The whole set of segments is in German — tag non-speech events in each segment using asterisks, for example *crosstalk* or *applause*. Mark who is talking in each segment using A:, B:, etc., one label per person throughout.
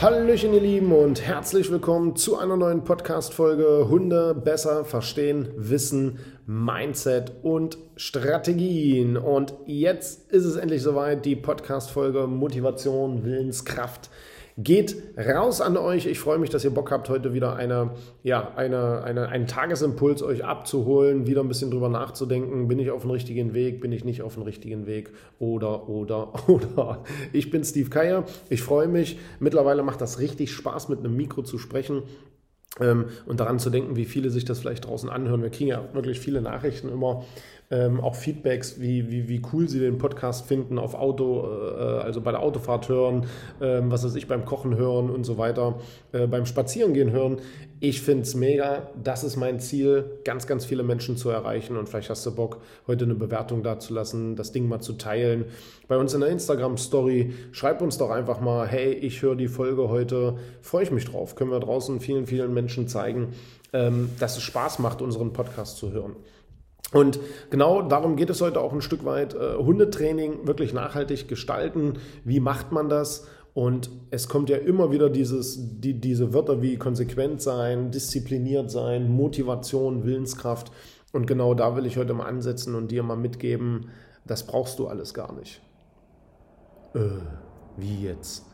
A: Hallöchen ihr Lieben und herzlich willkommen zu einer neuen Podcast-Folge Hunde besser verstehen, wissen, Mindset und Strategien. Und jetzt ist es endlich soweit, die Podcast-Folge Motivation, Willenskraft geht raus an euch. Ich freue mich, dass ihr Bock habt, heute wieder eine, ja, eine, eine, einen Tagesimpuls euch abzuholen, wieder ein bisschen drüber nachzudenken. Bin ich auf dem richtigen Weg? Bin ich nicht auf dem richtigen Weg? Oder, oder, *laughs* oder. Ich bin Steve Keier. Ich freue mich. Mittlerweile macht das richtig Spaß, mit einem Mikro zu sprechen. Ähm, und daran zu denken, wie viele sich das vielleicht draußen anhören. Wir kriegen ja wirklich viele Nachrichten immer, ähm, auch Feedbacks, wie, wie, wie cool sie den Podcast finden auf Auto, äh, also bei der Autofahrt hören, ähm, was weiß ich, beim Kochen hören und so weiter, äh, beim Spazierengehen hören. Ich finde es mega. Das ist mein Ziel, ganz, ganz viele Menschen zu erreichen. Und vielleicht hast du Bock, heute eine Bewertung dazulassen, das Ding mal zu teilen. Bei uns in der Instagram-Story. Schreib uns doch einfach mal, hey, ich höre die Folge heute. Freue ich mich drauf. Können wir draußen vielen, vielen Menschen zeigen, ähm, dass es Spaß macht, unseren Podcast zu hören. Und genau darum geht es heute auch ein Stück weit. Äh, Hundetraining wirklich nachhaltig gestalten. Wie macht man das? Und es kommt ja immer wieder dieses, die, diese Wörter wie konsequent sein, diszipliniert sein, Motivation, Willenskraft. Und genau da will ich heute mal ansetzen und dir mal mitgeben, das brauchst du alles gar nicht. Äh, wie jetzt?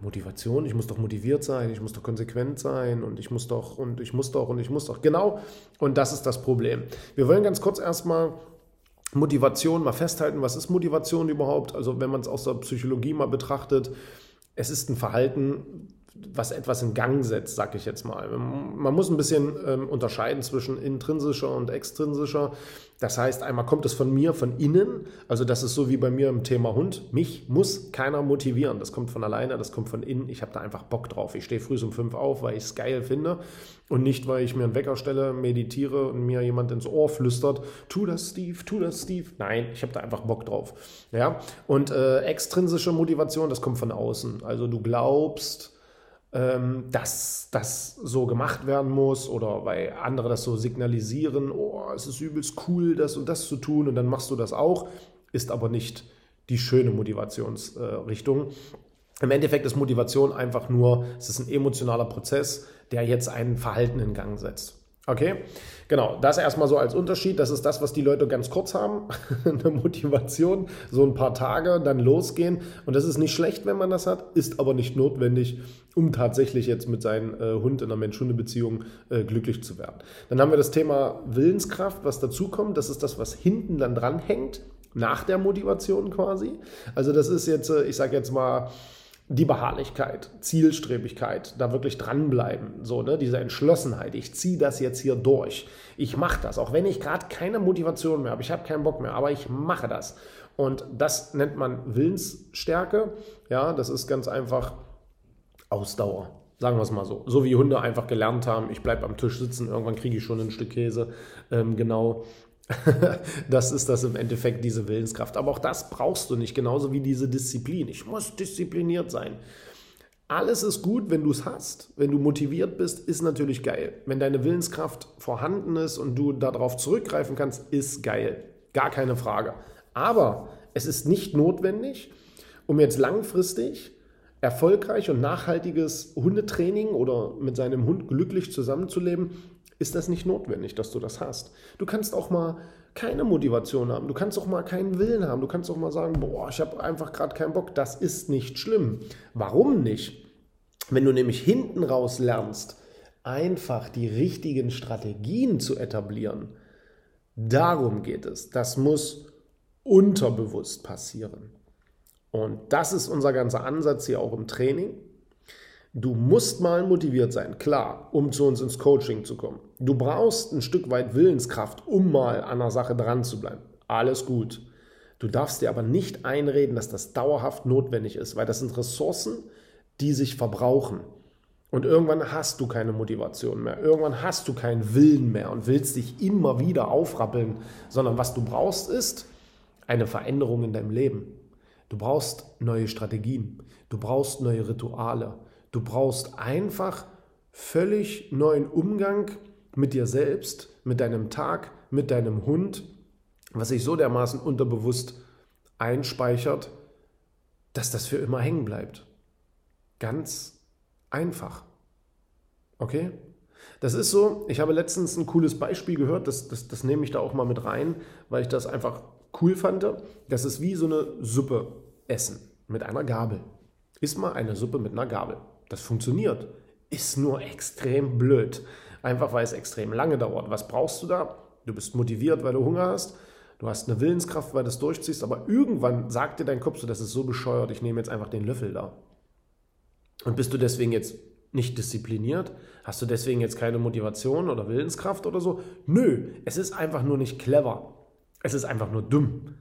A: Motivation, ich muss doch motiviert sein, ich muss doch konsequent sein und ich muss doch und ich muss doch und ich muss doch. Genau, und das ist das Problem. Wir wollen ganz kurz erstmal Motivation mal festhalten. Was ist Motivation überhaupt? Also wenn man es aus der Psychologie mal betrachtet, es ist ein Verhalten, was etwas in Gang setzt, sag ich jetzt mal. Man muss ein bisschen ähm, unterscheiden zwischen intrinsischer und extrinsischer. Das heißt, einmal kommt es von mir, von innen. Also das ist so wie bei mir im Thema Hund. Mich muss keiner motivieren. Das kommt von alleine, das kommt von innen. Ich habe da einfach Bock drauf. Ich stehe früh um fünf auf, weil ich es geil finde und nicht, weil ich mir einen Wecker stelle, meditiere und mir jemand ins Ohr flüstert, tu das, Steve, tu das, Steve. Nein, ich habe da einfach Bock drauf. Ja? Und äh, extrinsische Motivation, das kommt von außen. Also du glaubst, dass das so gemacht werden muss oder weil andere das so signalisieren, oh, es ist übelst cool, das und das zu tun und dann machst du das auch, ist aber nicht die schöne Motivationsrichtung. Im Endeffekt ist Motivation einfach nur, es ist ein emotionaler Prozess, der jetzt ein Verhalten in Gang setzt. Okay, genau, das erstmal so als Unterschied. Das ist das, was die Leute ganz kurz haben. *laughs* Eine Motivation, so ein paar Tage, dann losgehen. Und das ist nicht schlecht, wenn man das hat, ist aber nicht notwendig, um tatsächlich jetzt mit seinem äh, Hund in einer Mensch-Hunde-Beziehung äh, glücklich zu werden. Dann haben wir das Thema Willenskraft, was dazukommt. Das ist das, was hinten dann dran hängt, nach der Motivation quasi. Also das ist jetzt, äh, ich sage jetzt mal, die Beharrlichkeit, Zielstrebigkeit, da wirklich dranbleiben, so, ne, diese Entschlossenheit, ich ziehe das jetzt hier durch. Ich mache das, auch wenn ich gerade keine Motivation mehr habe, ich habe keinen Bock mehr, aber ich mache das. Und das nennt man Willensstärke. Ja, das ist ganz einfach Ausdauer. Sagen wir es mal so. So wie Hunde einfach gelernt haben, ich bleibe am Tisch sitzen, irgendwann kriege ich schon ein Stück Käse. Ähm, genau *laughs* das ist das im Endeffekt, diese Willenskraft. Aber auch das brauchst du nicht, genauso wie diese Disziplin. Ich muss diszipliniert sein. Alles ist gut, wenn du es hast. Wenn du motiviert bist, ist natürlich geil. Wenn deine Willenskraft vorhanden ist und du darauf zurückgreifen kannst, ist geil. Gar keine Frage. Aber es ist nicht notwendig, um jetzt langfristig erfolgreich und nachhaltiges Hundetraining oder mit seinem Hund glücklich zusammenzuleben, ist das nicht notwendig, dass du das hast. Du kannst auch mal keine Motivation haben, du kannst auch mal keinen Willen haben, du kannst auch mal sagen, boah, ich habe einfach gerade keinen Bock, das ist nicht schlimm. Warum nicht? Wenn du nämlich hinten raus lernst, einfach die richtigen Strategien zu etablieren, darum geht es. Das muss unterbewusst passieren. Und das ist unser ganzer Ansatz hier auch im Training. Du musst mal motiviert sein, klar, um zu uns ins Coaching zu kommen. Du brauchst ein Stück weit Willenskraft, um mal an der Sache dran zu bleiben. Alles gut. Du darfst dir aber nicht einreden, dass das dauerhaft notwendig ist, weil das sind Ressourcen, die sich verbrauchen. Und irgendwann hast du keine Motivation mehr. Irgendwann hast du keinen Willen mehr und willst dich immer wieder aufrappeln, sondern was du brauchst ist eine Veränderung in deinem Leben. Du brauchst neue Strategien. Du brauchst neue Rituale. Du brauchst einfach völlig neuen Umgang mit dir selbst, mit deinem Tag, mit deinem Hund, was sich so dermaßen unterbewusst einspeichert, dass das für immer hängen bleibt. Ganz einfach. Okay? Das ist so, ich habe letztens ein cooles Beispiel gehört, das, das, das nehme ich da auch mal mit rein, weil ich das einfach cool fand. Das ist wie so eine Suppe essen mit einer Gabel. Iss mal eine Suppe mit einer Gabel. Das funktioniert. Ist nur extrem blöd. Einfach weil es extrem lange dauert. Was brauchst du da? Du bist motiviert, weil du Hunger hast. Du hast eine Willenskraft, weil du es durchziehst. Aber irgendwann sagt dir dein Kopf so, das ist so bescheuert, ich nehme jetzt einfach den Löffel da. Und bist du deswegen jetzt nicht diszipliniert? Hast du deswegen jetzt keine Motivation oder Willenskraft oder so? Nö, es ist einfach nur nicht clever. Es ist einfach nur dumm.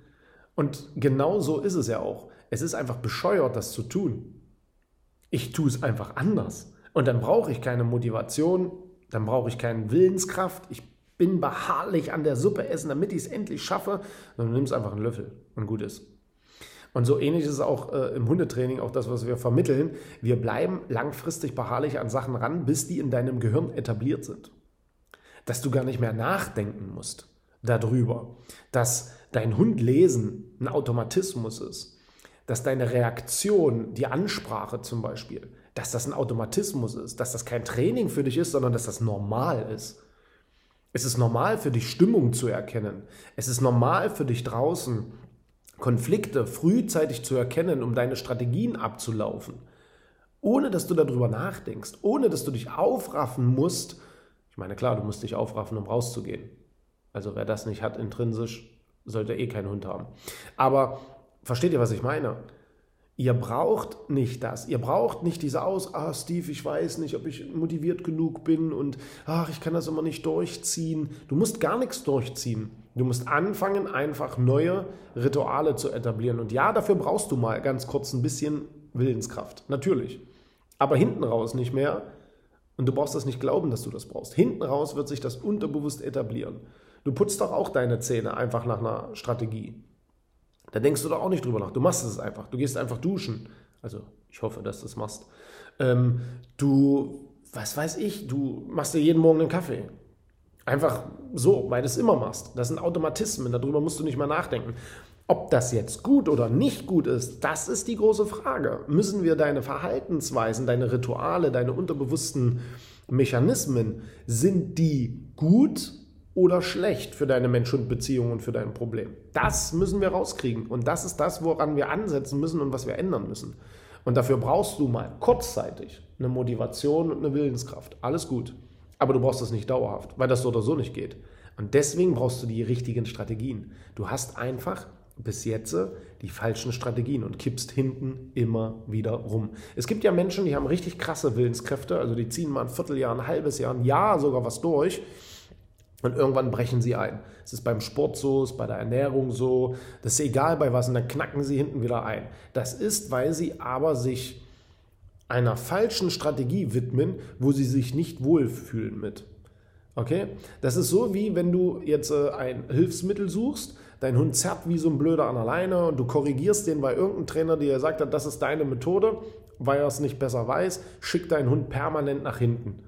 A: Und genau so ist es ja auch. Es ist einfach bescheuert, das zu tun. Ich tue es einfach anders. Und dann brauche ich keine Motivation, dann brauche ich keine Willenskraft. Ich bin beharrlich an der Suppe essen, damit ich es endlich schaffe. Du nimmst einfach einen Löffel und gut ist. Und so ähnlich ist es auch äh, im Hundetraining, auch das, was wir vermitteln. Wir bleiben langfristig beharrlich an Sachen ran, bis die in deinem Gehirn etabliert sind. Dass du gar nicht mehr nachdenken musst darüber, dass dein Hund lesen ein Automatismus ist, dass deine Reaktion, die Ansprache zum Beispiel, dass das ein Automatismus ist, dass das kein Training für dich ist, sondern dass das normal ist. Es ist normal für dich, Stimmung zu erkennen. Es ist normal für dich draußen, Konflikte frühzeitig zu erkennen, um deine Strategien abzulaufen, ohne dass du darüber nachdenkst, ohne dass du dich aufraffen musst. Ich meine, klar, du musst dich aufraffen, um rauszugehen. Also wer das nicht hat intrinsisch, sollte eh keinen Hund haben. Aber versteht ihr, was ich meine? Ihr braucht nicht das. Ihr braucht nicht diese Aus, ah, Steve, ich weiß nicht, ob ich motiviert genug bin und ach, ich kann das immer nicht durchziehen. Du musst gar nichts durchziehen. Du musst anfangen, einfach neue Rituale zu etablieren. Und ja, dafür brauchst du mal ganz kurz ein bisschen Willenskraft. Natürlich. Aber hinten raus nicht mehr. Und du brauchst das nicht glauben, dass du das brauchst. Hinten raus wird sich das unterbewusst etablieren. Du putzt doch auch deine Zähne einfach nach einer Strategie. Da denkst du doch auch nicht drüber nach. Du machst es einfach. Du gehst einfach duschen. Also ich hoffe, dass du es machst. Ähm, du, was weiß ich, du machst dir jeden Morgen einen Kaffee. Einfach so, weil du es immer machst. Das sind Automatismen, darüber musst du nicht mal nachdenken. Ob das jetzt gut oder nicht gut ist, das ist die große Frage. Müssen wir deine Verhaltensweisen, deine Rituale, deine unterbewussten Mechanismen, sind die gut oder schlecht für deine Mensch-Hund-Beziehung und für dein Problem. Das müssen wir rauskriegen. Und das ist das, woran wir ansetzen müssen und was wir ändern müssen. Und dafür brauchst du mal kurzzeitig eine Motivation und eine Willenskraft. Alles gut. Aber du brauchst das nicht dauerhaft, weil das so oder so nicht geht. Und deswegen brauchst du die richtigen Strategien. Du hast einfach bis jetzt die falschen Strategien und kippst hinten immer wieder rum. Es gibt ja Menschen, die haben richtig krasse Willenskräfte, also die ziehen mal ein Vierteljahr, ein halbes Jahr, ein Jahr sogar was durch und irgendwann brechen sie ein. Es ist beim Sport so, es ist bei der Ernährung so, das ist egal bei was und dann knacken sie hinten wieder ein. Das ist, weil sie aber sich einer falschen Strategie widmen, wo sie sich nicht wohlfühlen mit. Okay? Das ist so wie wenn du jetzt äh, ein Hilfsmittel suchst, dein Hund zerrt wie so ein Blöder an der Leine und du korrigierst den bei irgendeinem Trainer, der sagt hat, das ist deine Methode, weil er es nicht besser weiß, schickt deinen Hund permanent nach hinten.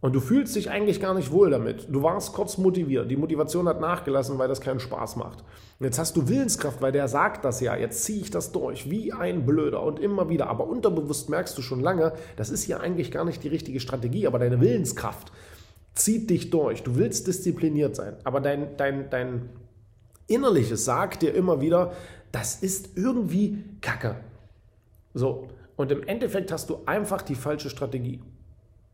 A: Und du fühlst dich eigentlich gar nicht wohl damit. Du warst kurz motiviert. Die Motivation hat nachgelassen, weil das keinen Spaß macht. Und jetzt hast du Willenskraft, weil der sagt das ja. Jetzt ziehe ich das durch, wie ein Blöder und immer wieder. Aber unterbewusst merkst du schon lange, das ist hier eigentlich gar nicht die richtige Strategie. Aber deine Willenskraft zieht dich durch. Du willst diszipliniert sein. Aber dein, dein, dein Innerliches sagt dir immer wieder, das ist irgendwie Kacke. So. Und im Endeffekt hast du einfach die falsche Strategie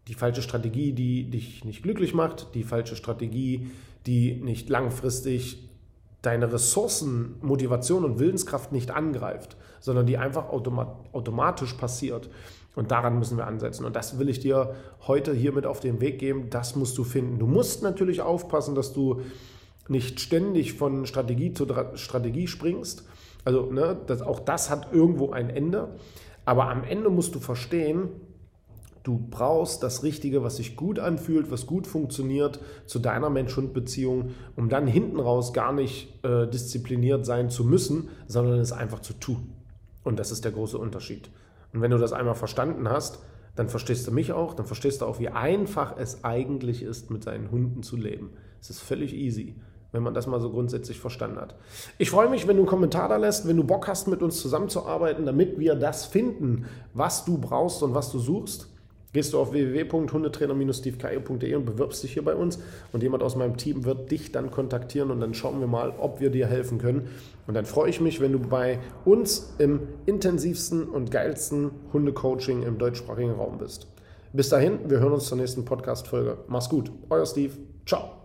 A: die falsche Strategie, die dich nicht glücklich macht, die falsche Strategie, die nicht langfristig deine Ressourcen, Motivation und Willenskraft nicht angreift, sondern die einfach automat automatisch passiert. Und daran müssen wir ansetzen. Und das will ich dir heute hier mit auf den Weg geben. Das musst du finden. Du musst natürlich aufpassen, dass du nicht ständig von Strategie zu Strategie springst. Also ne, das, auch das hat irgendwo ein Ende. Aber am Ende musst du verstehen, du brauchst das Richtige, was sich gut anfühlt, was gut funktioniert zu deiner Mensch-Hund-Beziehung, um dann hinten raus gar nicht äh, diszipliniert sein zu müssen, sondern es einfach zu tun. Und das ist der große Unterschied. Und wenn du das einmal verstanden hast, dann verstehst du mich auch, dann verstehst du auch, wie einfach es eigentlich ist, mit seinen Hunden zu leben. Es ist völlig easy wenn man das mal so grundsätzlich verstanden hat. Ich freue mich, wenn du einen Kommentar da lässt, wenn du Bock hast, mit uns zusammenzuarbeiten, damit wir das finden, was du brauchst und was du suchst. Gehst du auf www.hundetrainer-steveke.de und bewirbst dich hier bei uns und jemand aus meinem Team wird dich dann kontaktieren und dann schauen wir mal, ob wir dir helfen können. Und dann freue ich mich, wenn du bei uns im intensivsten und geilsten Hundecoaching im deutschsprachigen Raum bist. Bis dahin, wir hören uns zur nächsten Podcast-Folge. Mach's gut, euer Steve. Ciao.